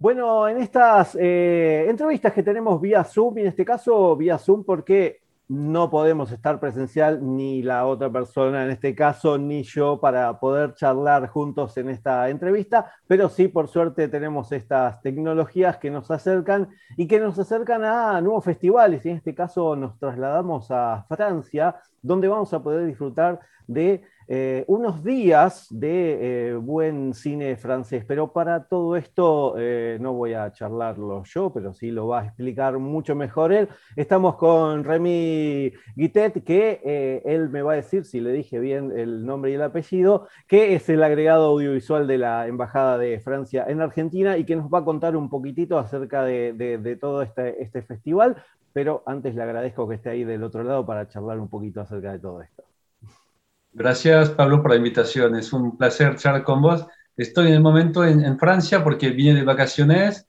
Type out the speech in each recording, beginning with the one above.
Bueno, en estas eh, entrevistas que tenemos vía Zoom, y en este caso vía Zoom porque no podemos estar presencial ni la otra persona, en este caso, ni yo, para poder charlar juntos en esta entrevista, pero sí, por suerte, tenemos estas tecnologías que nos acercan y que nos acercan a nuevos festivales, y en este caso nos trasladamos a Francia, donde vamos a poder disfrutar de eh, unos días de eh, buen cine francés, pero para todo esto eh, no voy a charlarlo yo, pero sí lo va a explicar mucho mejor él. Estamos con Remy Guitet, que él me va a decir, si le dije bien el nombre y el apellido, que es el agregado audiovisual de la Embajada de Francia en Argentina y que nos va a contar un poquitito acerca de, todo este, este festival, pero antes le agradezco que esté ahí del otro lado para charlar un poquito acerca de todo esto. Gracias, Pablo, por la invitación. Es un placer charlar con vos. Estoy en el momento en, Francia porque vine de vacaciones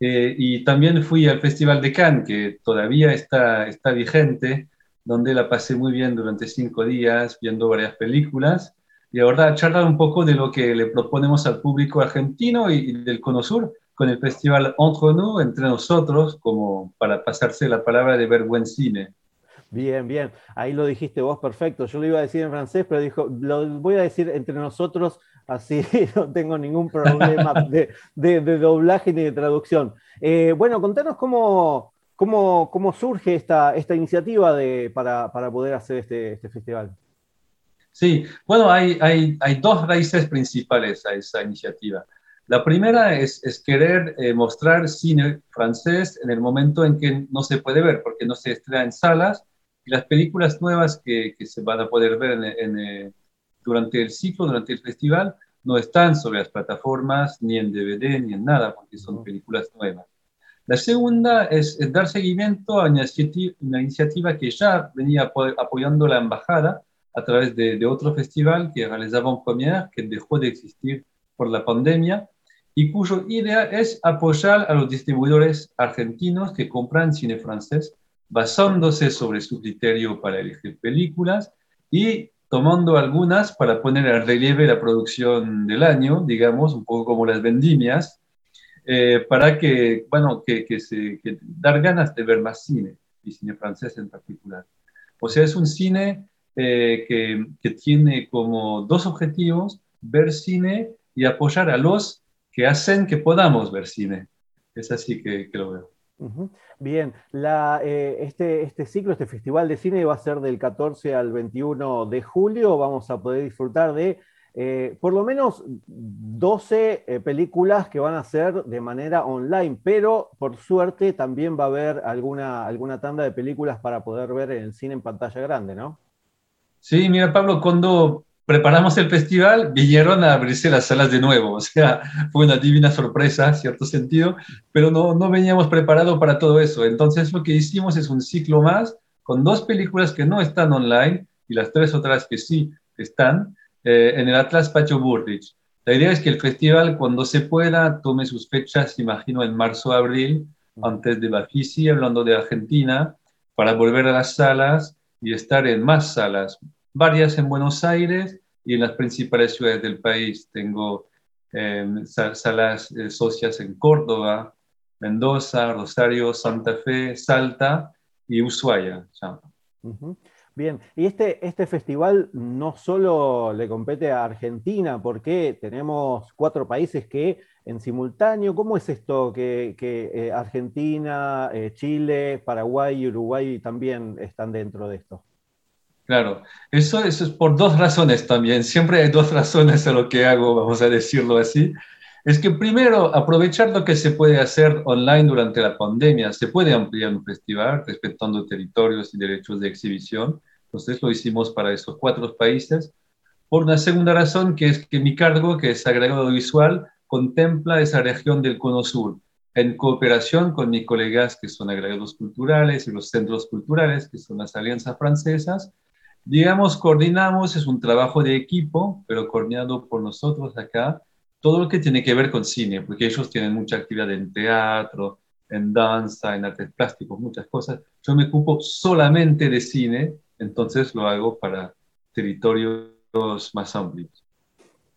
eh, y también fui al Festival de Cannes, que todavía está, está vigente, donde la pasé muy bien durante cinco días viendo varias películas. Y ahora charlar un poco de lo que le proponemos al público argentino y, y del Cono Sur con el festival Entre Nous, entre nosotros, como para pasarse la palabra de ver buen cine. Bien, bien. Ahí lo dijiste vos, perfecto. Yo lo iba a decir en francés, pero dijo, lo voy a decir entre nosotros, así no tengo ningún problema de, doblaje ni de traducción. Eh, bueno, contanos cómo, cómo, cómo surge esta, esta iniciativa de, para, para, poder hacer este, este festival. Sí, bueno, hay, hay, hay, dos raíces principales a esa iniciativa. La primera es, es querer eh, mostrar cine francés en el momento en que no se puede ver, porque no se estrena en salas y las películas nuevas que, que, se van a poder ver en, eh, durante el ciclo, durante el festival, no están sobre las plataformas, ni en DVD, ni en nada, porque son películas nuevas. La segunda es, dar seguimiento a una iniciativa, que ya venía apoyando la embajada a través de, de otro festival que realizaba en Première, que dejó de existir por la pandemia, y cuyo idea es apoyar a los distribuidores argentinos que compran cine francés basándose sobre su criterio para elegir películas y tomando algunas para poner al relieve la producción del año, digamos, un poco como las vendimias, eh, para que, bueno, que, que se, que dar ganas de ver más cine, y cine francés en particular. O sea, es un cine eh, que, que, tiene como dos objetivos, ver cine y apoyar a los que hacen que podamos ver cine. Es así que, que lo veo. Bien, eh, este, este, ciclo, este festival de cine va a ser del 14 al 21 de julio. Vamos a poder disfrutar de eh, por lo menos 12 eh, películas que van a ser de manera online, pero por suerte también va a haber alguna, alguna tanda de películas para poder ver en el cine en pantalla grande, ¿no? Sí, mira, Pablo, cuando preparamos el festival, vinieron a abrirse las salas de nuevo. O sea, fue una divina sorpresa, cierto sentido, pero no, no veníamos preparados para todo eso. Entonces, lo que hicimos es un ciclo más con dos películas que no están online y las tres otras que sí están eh, en el Atlas Pacho Burrich. La idea es que el festival, cuando se pueda, tome sus fechas, imagino, en marzo abril, antes de Bafisi, hablando de Argentina, para volver a las salas y estar en más salas, varias en Buenos Aires y en las principales ciudades del país. Tengo em, salas eh, socias en Córdoba, Mendoza, Rosario, Santa Fe, Salta y Ushuaia. Bien, y este, este festival no solo le compete a Argentina, porque tenemos cuatro países que en simultáneo, ¿cómo es esto que, eh, Argentina, eh, Chile, Paraguay y Uruguay también están dentro de esto? Claro, eso, eso es por dos razones también. Siempre hay dos razones a lo que hago, vamos a decirlo así. Es que primero, aprovechar lo que se puede hacer online durante la pandemia. Se puede ampliar un festival respetando territorios y derechos de exhibición. Entonces lo hicimos para esos cuatro países. Por una segunda razón, que es que mi cargo, que es agregado visual, contempla esa región del Cono Sur. en cooperación con mis colegas que son agregados culturales y los centros culturales, que son las alianzas francesas. Digamos, coordinamos, es un trabajo de equipo, pero coordinado por nosotros acá, todo lo que tiene que ver con cine, porque ellos tienen mucha actividad en teatro, en danza, en artes plásticos, muchas cosas. Yo me ocupo solamente de cine, entonces lo hago para territorios más amplios.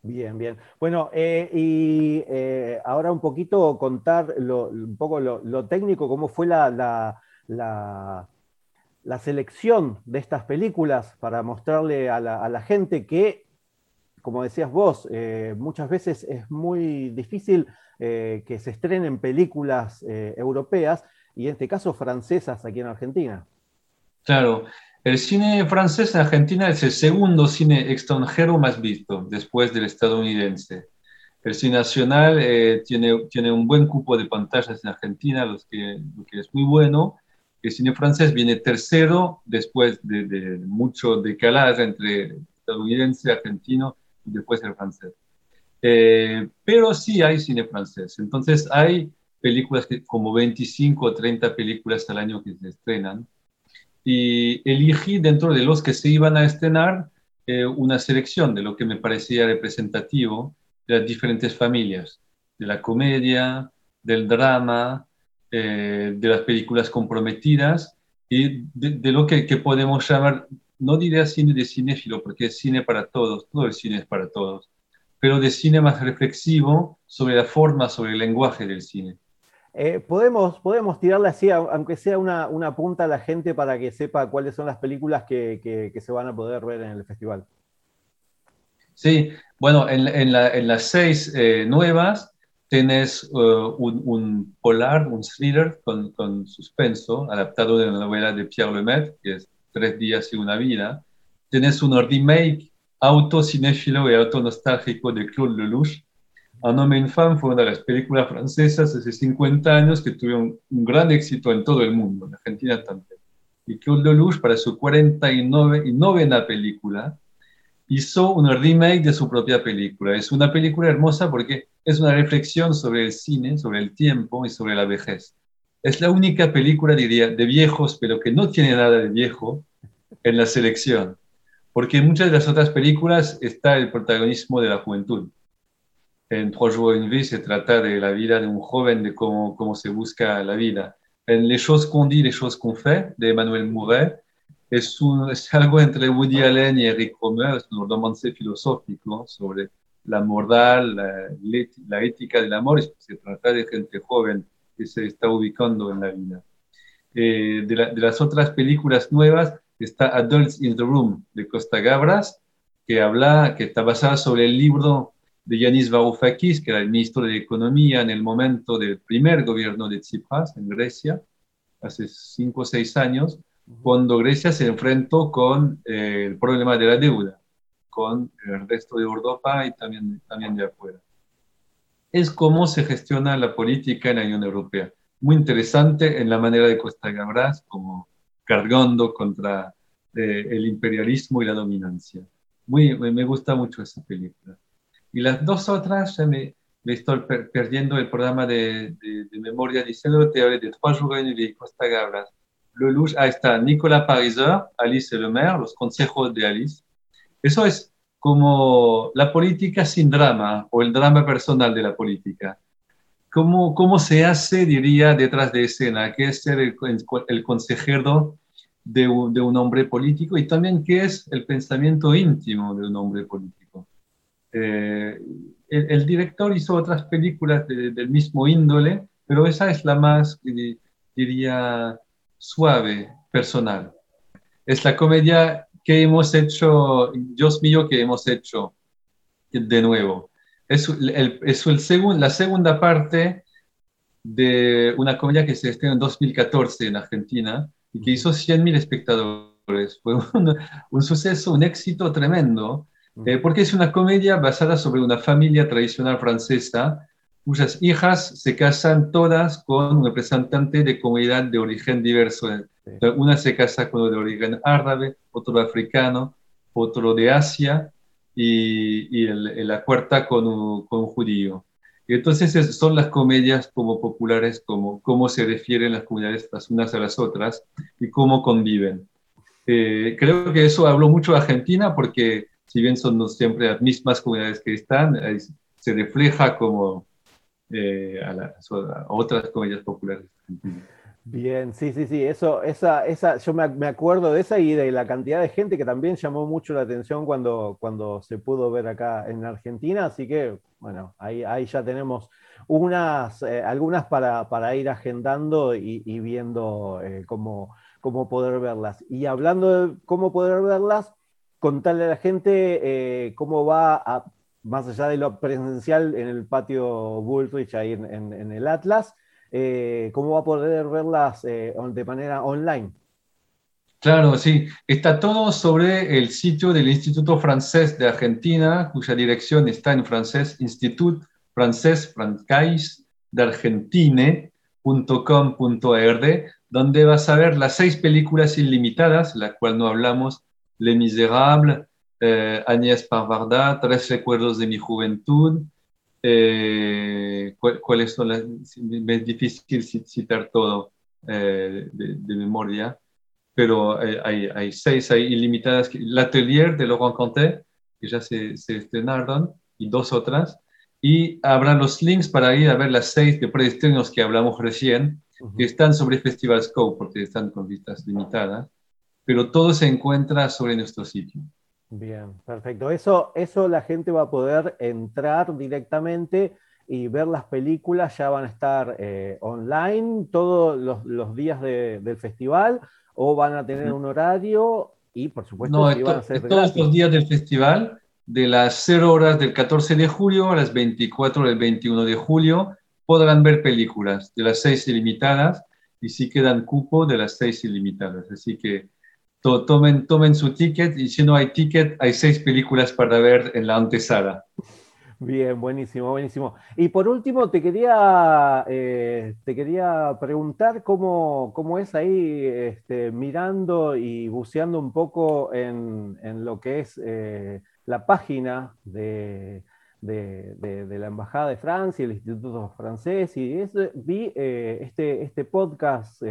Bien, bien. Bueno, eh, y eh, ahora un poquito contar un poco lo, técnico, cómo fue la, la, selección de estas películas para mostrarle a la, gente que, como decías vos, eh, muchas veces es muy difícil que se estrenen películas europeas y en este caso francesas aquí en Argentina. Claro, el cine francés en Argentina es el segundo cine extranjero más visto después del estadounidense. El cine nacional eh, tiene, tiene un buen cupo de pantallas en Argentina, lo que, es muy bueno. El cine francés viene tercero después de, mucho decalaje entre estadounidense, argentino y después el francés. Eh, pero sí hay cine francés. Entonces hay películas que, como 25 o 30 películas al año que se estrenan y elegí dentro de los que se iban a estrenar eh, una selección de lo que me parecía representativo de las diferentes familias, de la comedia, del drama, eh, de las películas comprometidas y de, lo que, que, podemos llamar, no diría cine de cinéfilo, porque es cine para todos, todo el cine es para todos, pero de cine más reflexivo sobre la forma, sobre el lenguaje del cine. Eh, podemos, podemos tirarle así, aunque sea una, punta a la gente para que sepa cuáles son las películas que, se van a poder ver en el festival. Sí, bueno, en, las seis eh, nuevas tienes eh, un, polar, un thriller con, suspenso, adaptado de la novela de Pierre Lemaitre, que es Tres días y una vida. Tienes un remake autocinéfilo y autonostálgico de Claude Lelouch, un hombre infame fue una de las películas francesas hace 50 años que tuvieron un gran éxito en todo el mundo, en Argentina también. Y Claude Lelouch, para su 49 y novena película, hizo un remake de su propia película. Es una película hermosa porque es una reflexión sobre el cine, sobre el tiempo y sobre la vejez. Es la única película, diría, de viejos, pero que no tiene nada de viejo en la selección. Porque en muchas de las otras películas está el protagonismo de la juventud en Trois jours une vie se trata de la vida de un joven, de cómo, se busca la vida. En Les choses qu'on dit, les choses qu'on fait, de Emmanuel Mouret, es algo entre Woody Allen y Eric Romer, es un romance filosófico sobre la moral, la, la ética del amor, se trata de gente joven que se está ubicando en la vida. Eh, de, de, las otras películas nuevas está Adults in the Room de Costa Gabras, que habla, que está basada sobre el libro de Yanis Varoufakis, que era el ministro de Economía en el momento del primer gobierno de Tsipras en Grecia, hace cinco o seis años, cuando Grecia se enfrentó con eh, el problema de la deuda, con el resto de Europa y también, también de afuera. Es cómo se gestiona la política en la Unión Europea. Muy interesante en la manera de Costa Gabras, como cargando contra eh, el imperialismo y la dominancia. Muy, me gusta mucho esa película. Y las dos otras, ya me, me estoy perdiendo el programa de, de, memoria diciendo, te hablé de Trois et de Costa Gabras. Lelouch, ahí está, Nicolas Pariser, Alice Le Maire, los consejos de Alice. Eso es como la política sin drama o el drama personal de la política. ¿Cómo, cómo se hace, diría, detrás de escena? ¿Qué es ser el, consejero de un, de un hombre político? Y también qué es el pensamiento íntimo de un hombre político. Eh, el, director hizo otras películas del mismo índole, pero esa es la más, diría, suave, personal. Es la comedia que hemos hecho, Dios mío, que hemos hecho de nuevo. Es, el, es el la segunda parte de una comedia que se estrenó en 2014 en Argentina y que hizo 100.000 espectadores. Fue un, un, suceso, un éxito tremendo eh, porque es una comedia basada sobre una familia tradicional francesa cuyas hijas se casan todas con un representante de comunidad de origen diverso. Una se casa con uno de origen árabe, otro africano, otro de Asia y, y la cuarta con un, con un, judío. Y entonces son las comedias como populares, como cómo se refieren las comunidades las unas a las otras y cómo conviven. Eh, creo que eso habló mucho de Argentina porque si bien son siempre las mismas comunidades que están, se refleja como eh, a, a, otras comedias populares argentinas. Bien, sí, sí, sí, eso, esa, esa, yo me, acuerdo de esa y de la cantidad de gente que también llamó mucho la atención cuando, cuando se pudo ver acá en Argentina, así que, bueno, ahí, ahí ya tenemos unas, eh, algunas para, para, ir agendando y, viendo eh, cómo, cómo, poder verlas. Y hablando de cómo poder verlas, contarle a la gente eh, cómo va, a, más allá de lo presencial en el patio Bullrich ahí en el Atlas, eh, cómo va a poder verlas eh, de manera online. Claro, sí. Está todo sobre el sitio del Instituto Francés de Argentina, cuya dirección está en francés, Institut Francés Francais de donde vas a ver las seis películas ilimitadas, la cual no hablamos, Les Miserables, eh, Agnès Parvarda, Tres recuerdos de mi juventud, eh, cuáles son las... Es difícil citar todo eh, de, memoria, pero hay, hay, seis, hay ilimitadas. L'Atelier de Laurent Conté, que ya se, se, estrenaron, y dos otras. Y habrá los links para ir a ver las seis de preestrenos que hablamos recién, que están sobre Festival Scope, porque están con vistas limitadas, pero todo se encuentra sobre nuestro sitio. Bien, perfecto. Eso, eso la gente va a poder entrar directamente y ver las películas, ya van a estar eh, online todos los, días del festival o van a tener un horario y por supuesto no, van a ser todos los días del festival, de las 0 horas del 14 de julio a las 24 del 21 de julio, podrán ver películas de las 6 ilimitadas y sí quedan cupo de las 6 ilimitadas. Así que tomen, tomen su ticket y si no hay ticket, hay seis películas para ver en la antesala. Bien, buenísimo, buenísimo. Y por último, te quería, eh, te quería preguntar cómo, cómo es ahí este, mirando y buceando un poco en, en lo que es eh, la página de, de, la Embajada de Francia, el Instituto Francés, y vi eh, este, este podcast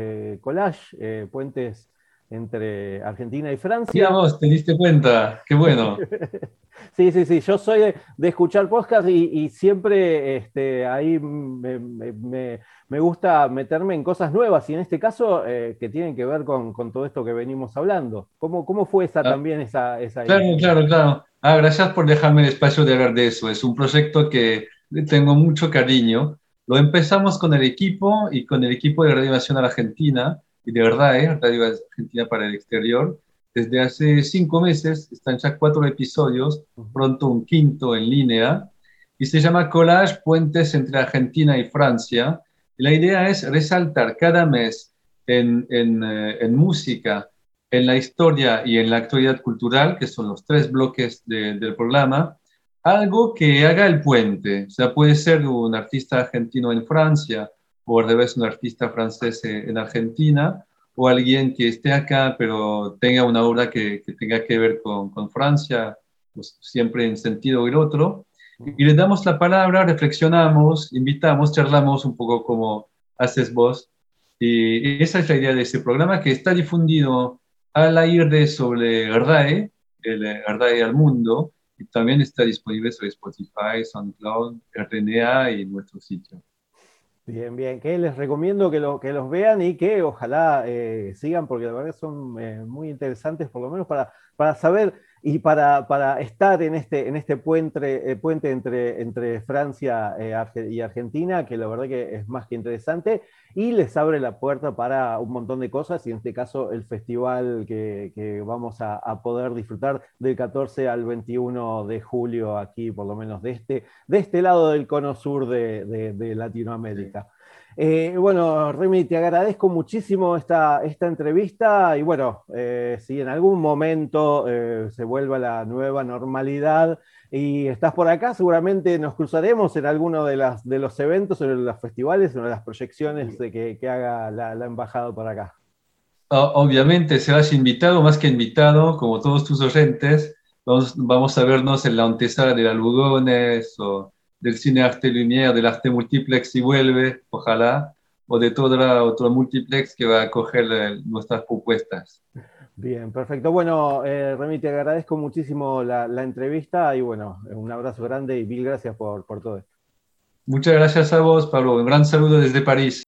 Collage, Puentes entre Argentina y Francia. Sí, vos, te diste cuenta, qué bueno. sí, sí, sí, yo soy de, escuchar podcast y, siempre este, ahí me, gusta meterme en cosas nuevas y en este caso eh, que tienen que ver con, todo esto que venimos hablando. ¿Cómo, cómo fue esa, ah. también esa, esa Claro, claro, claro. Ah, gracias por dejarme el espacio de hablar de eso. Es un proyecto que tengo mucho cariño. Lo empezamos con el equipo y con el equipo de Radio Nacional Argentina y de verdad, ¿eh? Radio Argentina para el Exterior. Desde hace cinco meses están ya cuatro episodios, pronto un quinto en línea, y se llama Collage Puentes entre Argentina y Francia. Y la idea es resaltar cada mes en, en, eh, en, música, en la historia y en la actualidad cultural, que son los tres bloques del programa, algo que haga el puente. O sea, puede ser un artista argentino en Francia, revés un artista francés en Argentina, o alguien que esté acá pero tenga una obra que, tenga que ver con, con Francia, pues siempre en sentido el otro, y le damos la palabra, reflexionamos, invitamos, charlamos un poco como haces vos, y esa es la idea de este programa que está difundido al aire sobre RAE, el RAE al mundo, y también está disponible sobre Spotify, SoundCloud, RNA y nuestro sitio. Bien, bien, que les recomiendo que, lo, que los vean y que ojalá eh, sigan, porque la verdad son eh, muy interesantes, por lo menos para, para saber y para, para, estar en este, en este puente, eh, puente entre, entre Francia y Argentina, que la verdad que es más que interesante, y les abre la puerta para un montón de cosas, y en este caso el festival que, que vamos a, a, poder disfrutar del 14 al 21 de julio aquí, por lo menos de este, de este lado del cono sur de, de, Latinoamérica. Eh, bueno, Remy, te agradezco muchísimo esta, esta entrevista y bueno, eh, si en algún momento eh, se vuelve a la nueva normalidad y estás por acá, seguramente nos cruzaremos en alguno de, las, de los eventos, en los festivales, en las proyecciones que, que haga la, embajada por acá. Obviamente serás invitado, más que invitado, como todos tus oyentes. Vamos, vamos a vernos en la antesala de la Lugones o del cine arte lumière, del arte multiplex si vuelve, ojalá, o de toda otra multiplex que va a coger eh, nuestras propuestas. Bien, perfecto. Bueno, eh, Remy, te agradezco muchísimo la, entrevista y bueno, un abrazo grande y mil gracias por, por todo esto. Muchas gracias a vos, Pablo. Un gran saludo desde París.